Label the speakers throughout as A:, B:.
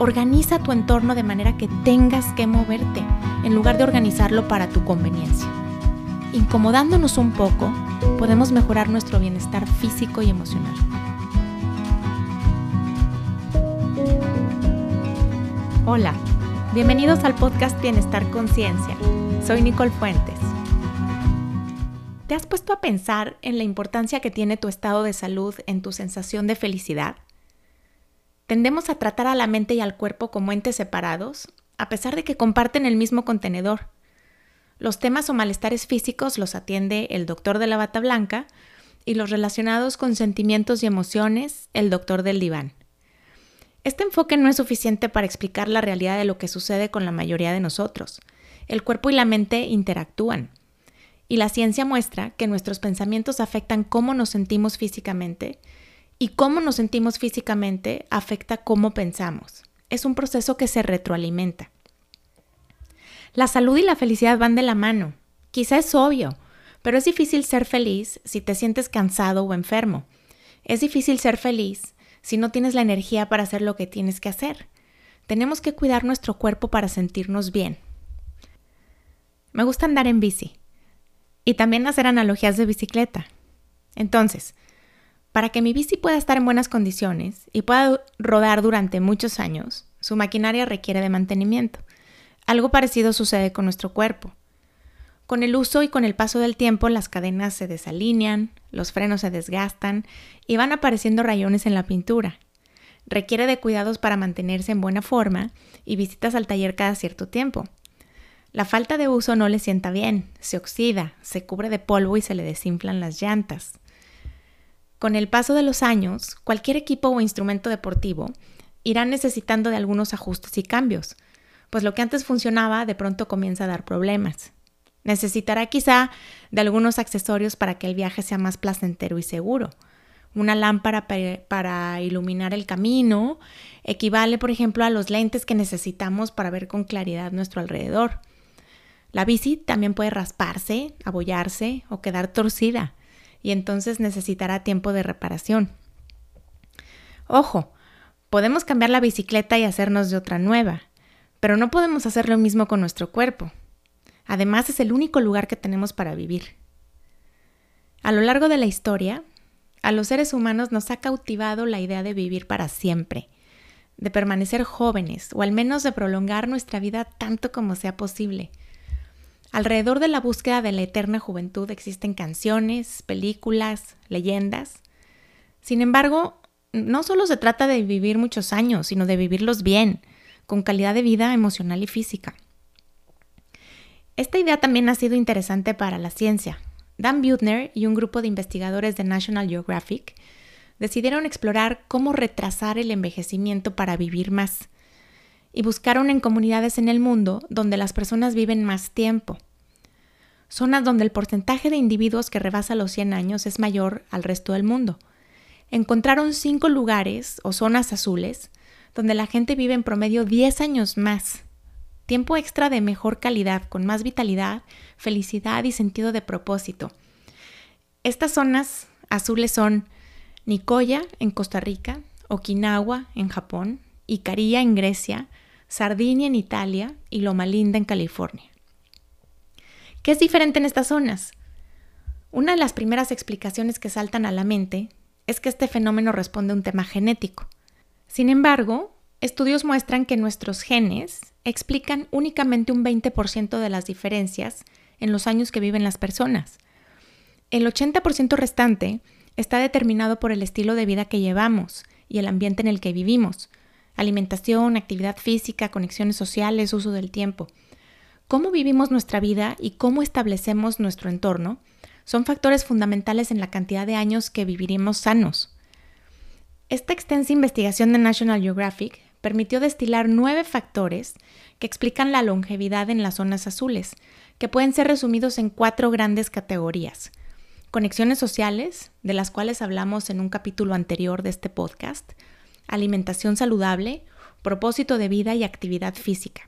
A: organiza tu entorno de manera que tengas que moverte, en lugar de organizarlo para tu conveniencia. Incomodándonos un poco, podemos mejorar nuestro bienestar físico y emocional. Hola, bienvenidos al podcast Bienestar Conciencia. Soy Nicole Fuentes. ¿Te has puesto a pensar en la importancia que tiene tu estado de salud en tu sensación de felicidad? Tendemos a tratar a la mente y al cuerpo como entes separados, a pesar de que comparten el mismo contenedor. Los temas o malestares físicos los atiende el doctor de la bata blanca y los relacionados con sentimientos y emociones, el doctor del diván. Este enfoque no es suficiente para explicar la realidad de lo que sucede con la mayoría de nosotros. El cuerpo y la mente interactúan. Y la ciencia muestra que nuestros pensamientos afectan cómo nos sentimos físicamente y cómo nos sentimos físicamente afecta cómo pensamos. Es un proceso que se retroalimenta. La salud y la felicidad van de la mano. Quizá es obvio, pero es difícil ser feliz si te sientes cansado o enfermo. Es difícil ser feliz si no tienes la energía para hacer lo que tienes que hacer. Tenemos que cuidar nuestro cuerpo para sentirnos bien. Me gusta andar en bici y también hacer analogías de bicicleta. Entonces, para que mi bici pueda estar en buenas condiciones y pueda rodar durante muchos años, su maquinaria requiere de mantenimiento. Algo parecido sucede con nuestro cuerpo. Con el uso y con el paso del tiempo las cadenas se desalinean, los frenos se desgastan y van apareciendo rayones en la pintura. Requiere de cuidados para mantenerse en buena forma y visitas al taller cada cierto tiempo. La falta de uso no le sienta bien, se oxida, se cubre de polvo y se le desinflan las llantas. Con el paso de los años, cualquier equipo o instrumento deportivo irá necesitando de algunos ajustes y cambios, pues lo que antes funcionaba de pronto comienza a dar problemas. Necesitará quizá de algunos accesorios para que el viaje sea más placentero y seguro. Una lámpara para iluminar el camino equivale, por ejemplo, a los lentes que necesitamos para ver con claridad nuestro alrededor. La bici también puede rasparse, abollarse o quedar torcida y entonces necesitará tiempo de reparación. Ojo, podemos cambiar la bicicleta y hacernos de otra nueva, pero no podemos hacer lo mismo con nuestro cuerpo. Además es el único lugar que tenemos para vivir. A lo largo de la historia, a los seres humanos nos ha cautivado la idea de vivir para siempre, de permanecer jóvenes o al menos de prolongar nuestra vida tanto como sea posible. Alrededor de la búsqueda de la eterna juventud existen canciones, películas, leyendas. Sin embargo, no solo se trata de vivir muchos años, sino de vivirlos bien, con calidad de vida emocional y física. Esta idea también ha sido interesante para la ciencia. Dan Buettner y un grupo de investigadores de National Geographic decidieron explorar cómo retrasar el envejecimiento para vivir más y buscaron en comunidades en el mundo donde las personas viven más tiempo. Zonas donde el porcentaje de individuos que rebasa los 100 años es mayor al resto del mundo. Encontraron cinco lugares o zonas azules donde la gente vive en promedio 10 años más. Tiempo extra de mejor calidad, con más vitalidad, felicidad y sentido de propósito. Estas zonas azules son Nicoya en Costa Rica, Okinawa en Japón, Icaria en Grecia, Sardinia en Italia y Loma Linda en California. ¿Qué es diferente en estas zonas? Una de las primeras explicaciones que saltan a la mente es que este fenómeno responde a un tema genético. Sin embargo, estudios muestran que nuestros genes explican únicamente un 20% de las diferencias en los años que viven las personas. El 80% restante está determinado por el estilo de vida que llevamos y el ambiente en el que vivimos, alimentación, actividad física, conexiones sociales, uso del tiempo. Cómo vivimos nuestra vida y cómo establecemos nuestro entorno son factores fundamentales en la cantidad de años que viviremos sanos. Esta extensa investigación de National Geographic permitió destilar nueve factores que explican la longevidad en las zonas azules, que pueden ser resumidos en cuatro grandes categorías. Conexiones sociales, de las cuales hablamos en un capítulo anterior de este podcast, alimentación saludable, propósito de vida y actividad física.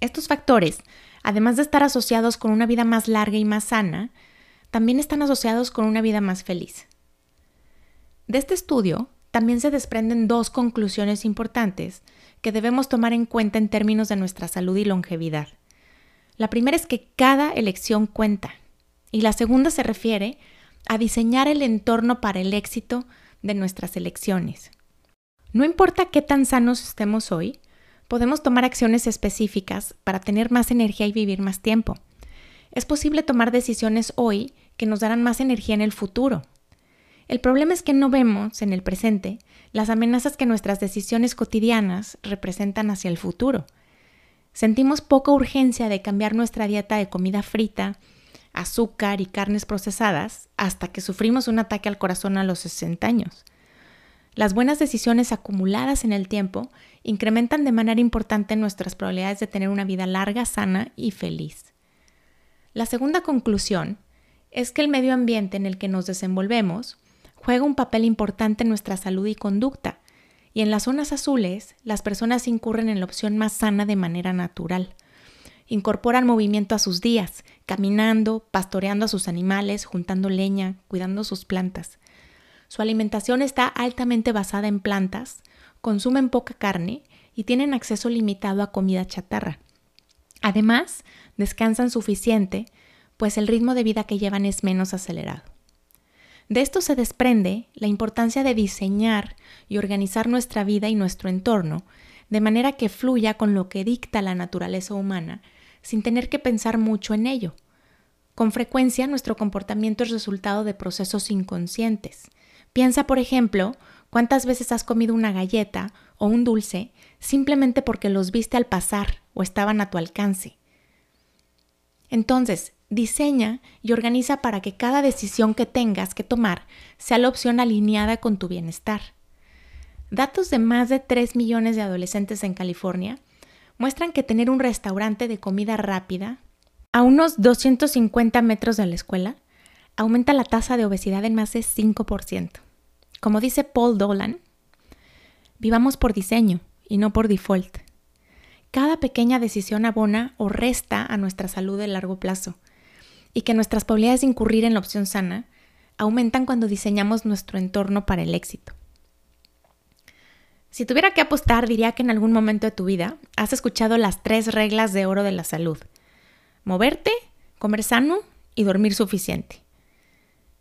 A: Estos factores, además de estar asociados con una vida más larga y más sana, también están asociados con una vida más feliz. De este estudio, también se desprenden dos conclusiones importantes que debemos tomar en cuenta en términos de nuestra salud y longevidad. La primera es que cada elección cuenta y la segunda se refiere a diseñar el entorno para el éxito de nuestras elecciones. No importa qué tan sanos estemos hoy, podemos tomar acciones específicas para tener más energía y vivir más tiempo. Es posible tomar decisiones hoy que nos darán más energía en el futuro. El problema es que no vemos en el presente las amenazas que nuestras decisiones cotidianas representan hacia el futuro. Sentimos poca urgencia de cambiar nuestra dieta de comida frita, azúcar y carnes procesadas hasta que sufrimos un ataque al corazón a los 60 años. Las buenas decisiones acumuladas en el tiempo incrementan de manera importante nuestras probabilidades de tener una vida larga, sana y feliz. La segunda conclusión es que el medio ambiente en el que nos desenvolvemos juega un papel importante en nuestra salud y conducta, y en las zonas azules las personas incurren en la opción más sana de manera natural. Incorporan movimiento a sus días, caminando, pastoreando a sus animales, juntando leña, cuidando sus plantas. Su alimentación está altamente basada en plantas, consumen poca carne y tienen acceso limitado a comida chatarra. Además, descansan suficiente, pues el ritmo de vida que llevan es menos acelerado. De esto se desprende la importancia de diseñar y organizar nuestra vida y nuestro entorno de manera que fluya con lo que dicta la naturaleza humana sin tener que pensar mucho en ello. Con frecuencia nuestro comportamiento es resultado de procesos inconscientes. Piensa, por ejemplo, cuántas veces has comido una galleta o un dulce simplemente porque los viste al pasar o estaban a tu alcance. Entonces, diseña y organiza para que cada decisión que tengas que tomar sea la opción alineada con tu bienestar. Datos de más de 3 millones de adolescentes en California muestran que tener un restaurante de comida rápida a unos 250 metros de la escuela aumenta la tasa de obesidad en más de 5%. Como dice Paul Dolan, vivamos por diseño y no por default. Cada pequeña decisión abona o resta a nuestra salud de largo plazo y que nuestras probabilidades de incurrir en la opción sana aumentan cuando diseñamos nuestro entorno para el éxito. Si tuviera que apostar, diría que en algún momento de tu vida has escuchado las tres reglas de oro de la salud. Moverte, comer sano y dormir suficiente.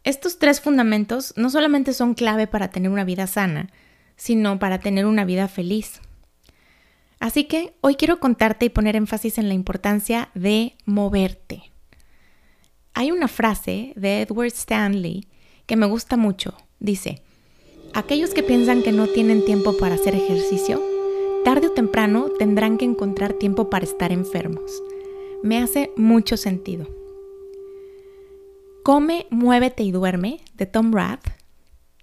A: Estos tres fundamentos no solamente son clave para tener una vida sana, sino para tener una vida feliz. Así que hoy quiero contarte y poner énfasis en la importancia de moverte. Hay una frase de Edward Stanley que me gusta mucho. Dice, Aquellos que piensan que no tienen tiempo para hacer ejercicio, tarde o temprano tendrán que encontrar tiempo para estar enfermos. Me hace mucho sentido. Come, muévete y duerme, de Tom Rath,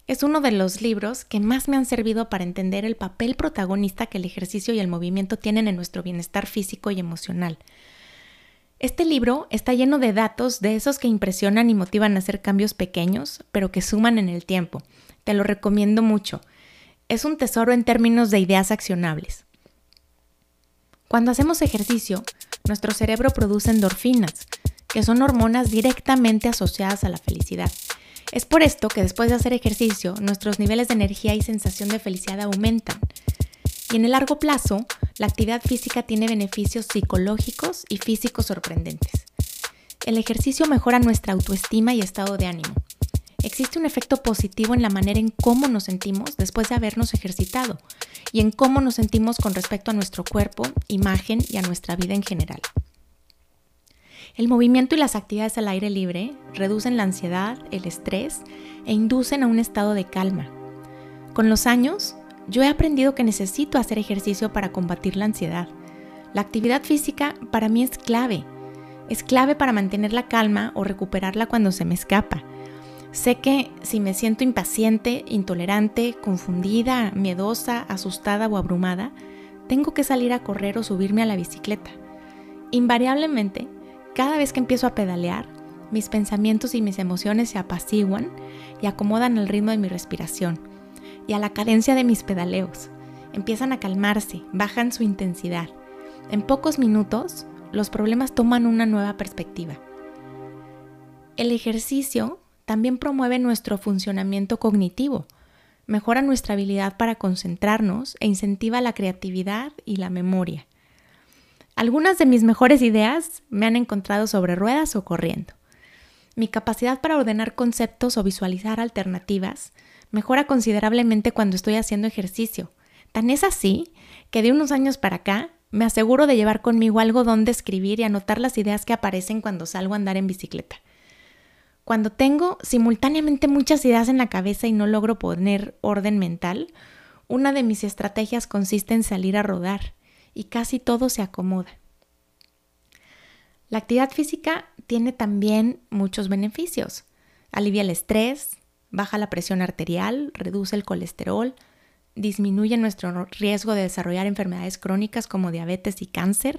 A: es uno de los libros que más me han servido para entender el papel protagonista que el ejercicio y el movimiento tienen en nuestro bienestar físico y emocional. Este libro está lleno de datos de esos que impresionan y motivan a hacer cambios pequeños, pero que suman en el tiempo te lo recomiendo mucho. Es un tesoro en términos de ideas accionables. Cuando hacemos ejercicio, nuestro cerebro produce endorfinas, que son hormonas directamente asociadas a la felicidad. Es por esto que después de hacer ejercicio, nuestros niveles de energía y sensación de felicidad aumentan. Y en el largo plazo, la actividad física tiene beneficios psicológicos y físicos sorprendentes. El ejercicio mejora nuestra autoestima y estado de ánimo existe un efecto positivo en la manera en cómo nos sentimos después de habernos ejercitado y en cómo nos sentimos con respecto a nuestro cuerpo, imagen y a nuestra vida en general. El movimiento y las actividades al aire libre reducen la ansiedad, el estrés e inducen a un estado de calma. Con los años, yo he aprendido que necesito hacer ejercicio para combatir la ansiedad. La actividad física para mí es clave. Es clave para mantener la calma o recuperarla cuando se me escapa. Sé que si me siento impaciente, intolerante, confundida, miedosa, asustada o abrumada, tengo que salir a correr o subirme a la bicicleta. Invariablemente, cada vez que empiezo a pedalear, mis pensamientos y mis emociones se apaciguan y acomodan al ritmo de mi respiración y a la cadencia de mis pedaleos. Empiezan a calmarse, bajan su intensidad. En pocos minutos, los problemas toman una nueva perspectiva. El ejercicio también promueve nuestro funcionamiento cognitivo. mejora nuestra habilidad para concentrarnos e incentiva la creatividad y la memoria. Algunas de mis mejores ideas me han encontrado sobre ruedas o corriendo. Mi capacidad para ordenar conceptos o visualizar alternativas mejora considerablemente cuando estoy haciendo ejercicio. Tan es así que de unos años para acá me aseguro de llevar conmigo algo donde escribir y anotar las ideas que aparecen cuando salgo a andar en bicicleta. Cuando tengo simultáneamente muchas ideas en la cabeza y no logro poner orden mental, una de mis estrategias consiste en salir a rodar y casi todo se acomoda. La actividad física tiene también muchos beneficios. Alivia el estrés, baja la presión arterial, reduce el colesterol, disminuye nuestro riesgo de desarrollar enfermedades crónicas como diabetes y cáncer,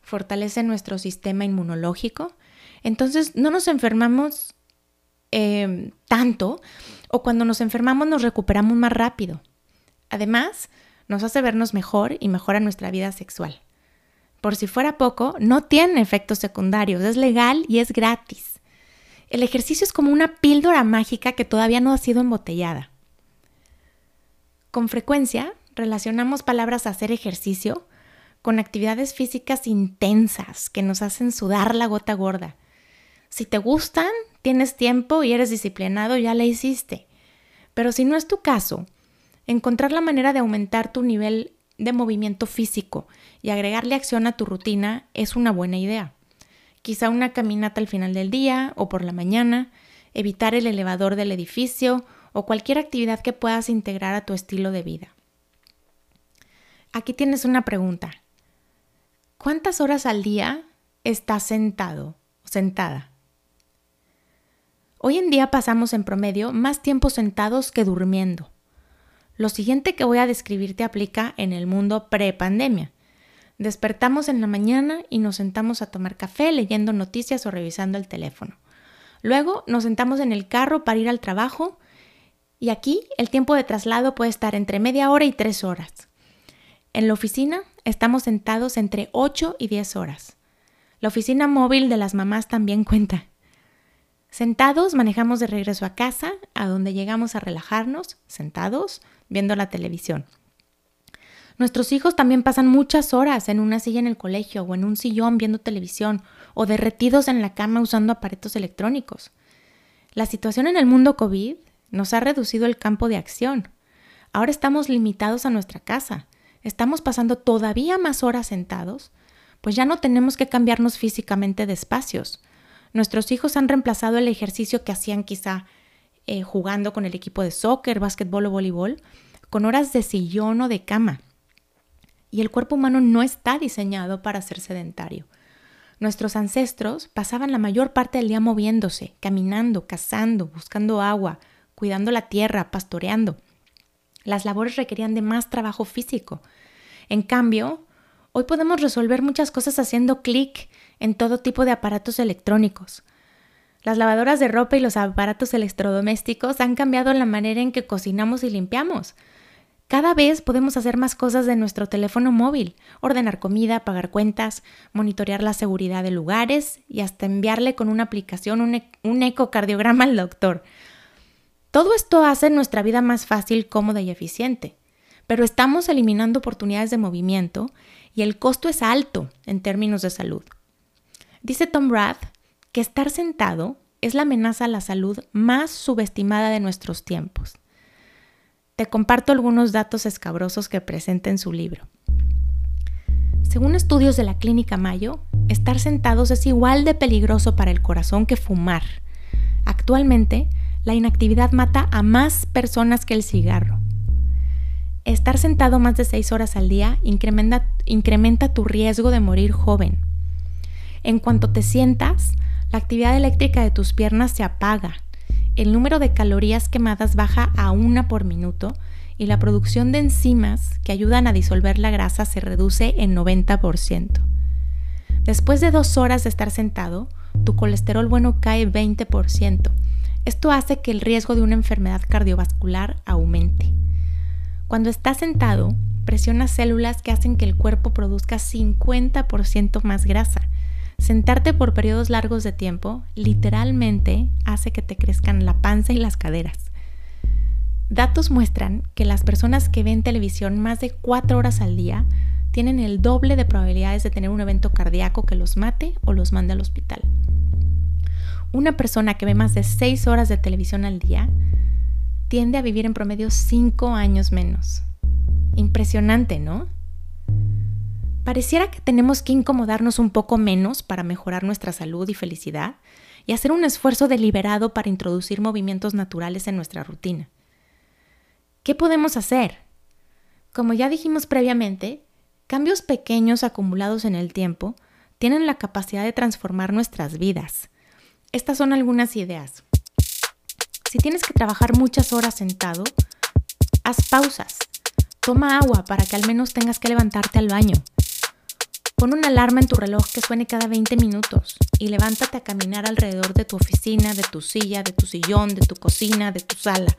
A: fortalece nuestro sistema inmunológico. Entonces no nos enfermamos em, tanto o cuando nos enfermamos nos recuperamos más rápido. Además, nos hace vernos mejor y mejora nuestra vida sexual. Por si fuera poco, no tiene efectos secundarios, es legal y es gratis. El ejercicio es como una píldora mágica que todavía no ha sido embotellada. Con frecuencia relacionamos palabras hacer ejercicio con actividades físicas intensas que nos hacen sudar la gota gorda. Si te gustan, tienes tiempo y eres disciplinado, ya la hiciste. Pero si no es tu caso, encontrar la manera de aumentar tu nivel de movimiento físico y agregarle acción a tu rutina es una buena idea. Quizá una caminata al final del día o por la mañana, evitar el elevador del edificio o cualquier actividad que puedas integrar a tu estilo de vida. Aquí tienes una pregunta. ¿Cuántas horas al día estás sentado o sentada? Hoy en día pasamos en promedio más tiempo sentados que durmiendo. Lo siguiente que voy a describirte aplica en el mundo pre-pandemia. Despertamos en la mañana y nos sentamos a tomar café leyendo noticias o revisando el teléfono. Luego nos sentamos en el carro para ir al trabajo y aquí el tiempo de traslado puede estar entre media hora y tres horas. En la oficina estamos sentados entre 8 y 10 horas. La oficina móvil de las mamás también cuenta. Sentados manejamos de regreso a casa, a donde llegamos a relajarnos, sentados, viendo la televisión. Nuestros hijos también pasan muchas horas en una silla en el colegio o en un sillón viendo televisión o derretidos en la cama usando aparatos electrónicos. La situación en el mundo COVID nos ha reducido el campo de acción. Ahora estamos limitados a nuestra casa. Estamos pasando todavía más horas sentados, pues ya no tenemos que cambiarnos físicamente de espacios. Nuestros hijos han reemplazado el ejercicio que hacían quizá eh, jugando con el equipo de soccer, básquetbol o voleibol, con horas de sillón o de cama. Y el cuerpo humano no está diseñado para ser sedentario. Nuestros ancestros pasaban la mayor parte del día moviéndose, caminando, cazando, buscando agua, cuidando la tierra, pastoreando. Las labores requerían de más trabajo físico. En cambio, hoy podemos resolver muchas cosas haciendo clic en todo tipo de aparatos electrónicos. Las lavadoras de ropa y los aparatos electrodomésticos han cambiado la manera en que cocinamos y limpiamos. Cada vez podemos hacer más cosas de nuestro teléfono móvil, ordenar comida, pagar cuentas, monitorear la seguridad de lugares y hasta enviarle con una aplicación un, ecocardiograma al doctor. Todo esto hace nuestra vida más fácil, cómoda y eficiente, pero estamos eliminando oportunidades de movimiento y el costo es alto en términos de salud. Dice Tom Rath que estar sentado es la amenaza a la salud más subestimada de nuestros tiempos. Te comparto algunos datos escabrosos que presenta en su libro. Según estudios de la Clínica Mayo, estar sentados es igual de peligroso para el corazón que fumar. Actualmente, la inactividad mata a más personas que el cigarro. Estar sentado más de seis horas al día incrementa, incrementa tu riesgo de morir joven. En cuanto te sientas, la actividad eléctrica de tus piernas se apaga, el número de calorías quemadas baja a una por minuto y la producción de enzimas que ayudan a disolver la grasa se reduce en 90%. Después de dos horas de estar sentado, tu colesterol bueno cae 20% esto hace que el riesgo de una enfermedad cardiovascular aumente. Cuando estás sentado, presionas células que hacen que el cuerpo produzca 50% más grasa. Sentarte por periodos largos de tiempo literalmente hace que te crezcan la panza y las caderas. Datos muestran que las personas que ven televisión más de 4 horas al día tienen el doble de probabilidades de tener un evento cardíaco que los mate o los mande al hospital. Una persona que ve más de 6 horas de televisión al día tiende a vivir en promedio 5 años menos. Impresionante, ¿no? Pareciera que tenemos que incomodarnos un poco menos para mejorar nuestra salud y felicidad y hacer un esfuerzo deliberado para introducir movimientos naturales en nuestra rutina. ¿Qué podemos hacer? Como ya dijimos previamente, cambios pequeños acumulados en el tiempo tienen la capacidad de transformar nuestras vidas. Estas son algunas ideas. Si tienes que trabajar muchas horas sentado, haz pausas. Toma agua para que al menos tengas que levantarte al baño. Pon una alarma en tu reloj que suene cada 20 minutos y levántate a caminar alrededor de tu oficina, de tu silla, de tu sillón, de tu cocina, de tu sala.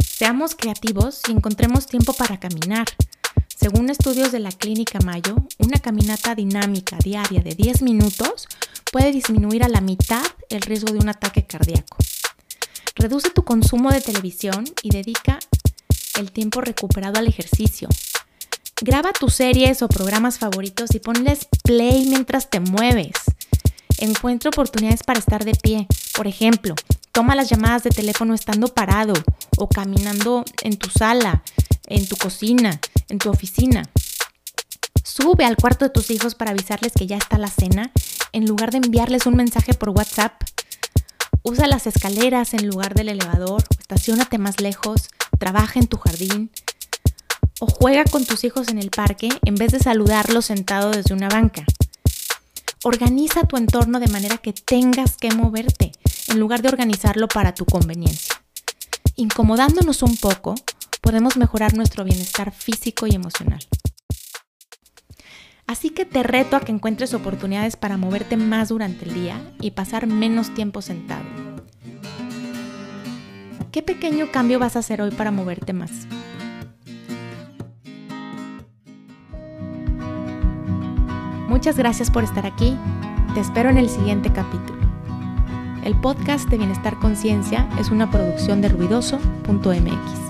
A: Seamos creativos y encontremos tiempo para caminar. Según estudios de la Clínica Mayo, una caminata dinámica diaria de 10 minutos puede disminuir a la mitad el riesgo de un ataque cardíaco. Reduce tu consumo de televisión y dedica el tiempo recuperado al ejercicio. Graba tus series o programas favoritos y ponles play mientras te mueves. Encuentra oportunidades para estar de pie. Por ejemplo, Toma las llamadas de teléfono estando parado o caminando en tu sala, en tu cocina, en tu oficina. Sube al cuarto de tus hijos para avisarles que ya está la cena en lugar de enviarles un mensaje por WhatsApp. Usa las escaleras en lugar del elevador, estacionate más lejos, trabaja en tu jardín o juega con tus hijos en el parque en vez de saludarlos sentado desde una banca. Organiza tu entorno de manera que tengas que moverte en lugar de organizarlo para tu conveniencia. Incomodándonos un poco, podemos mejorar nuestro bienestar físico y emocional. Así que te reto a que encuentres oportunidades para moverte más durante el día y pasar menos tiempo sentado. ¿Qué pequeño cambio vas a hacer hoy para moverte más? Muchas gracias por estar aquí. Te espero en el siguiente capítulo. El podcast de Bienestar Conciencia es una producción de ruidoso.mx.